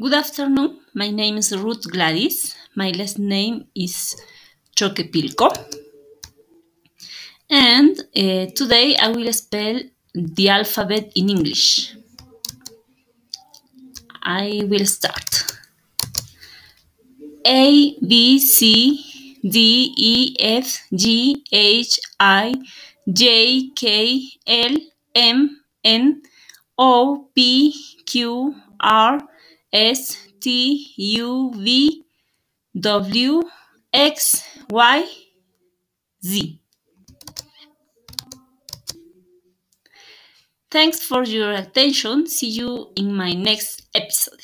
Good afternoon. My name is Ruth Gladys. My last name is Choquepilco. And uh, today I will spell the alphabet in English. I will start. A, B, C, D, E, F, G, H, I, J, K, L, M, N, O, P, Q, R, S, T, U, V, W, X, Y, Z. Thanks for your attention. See you in my next episode.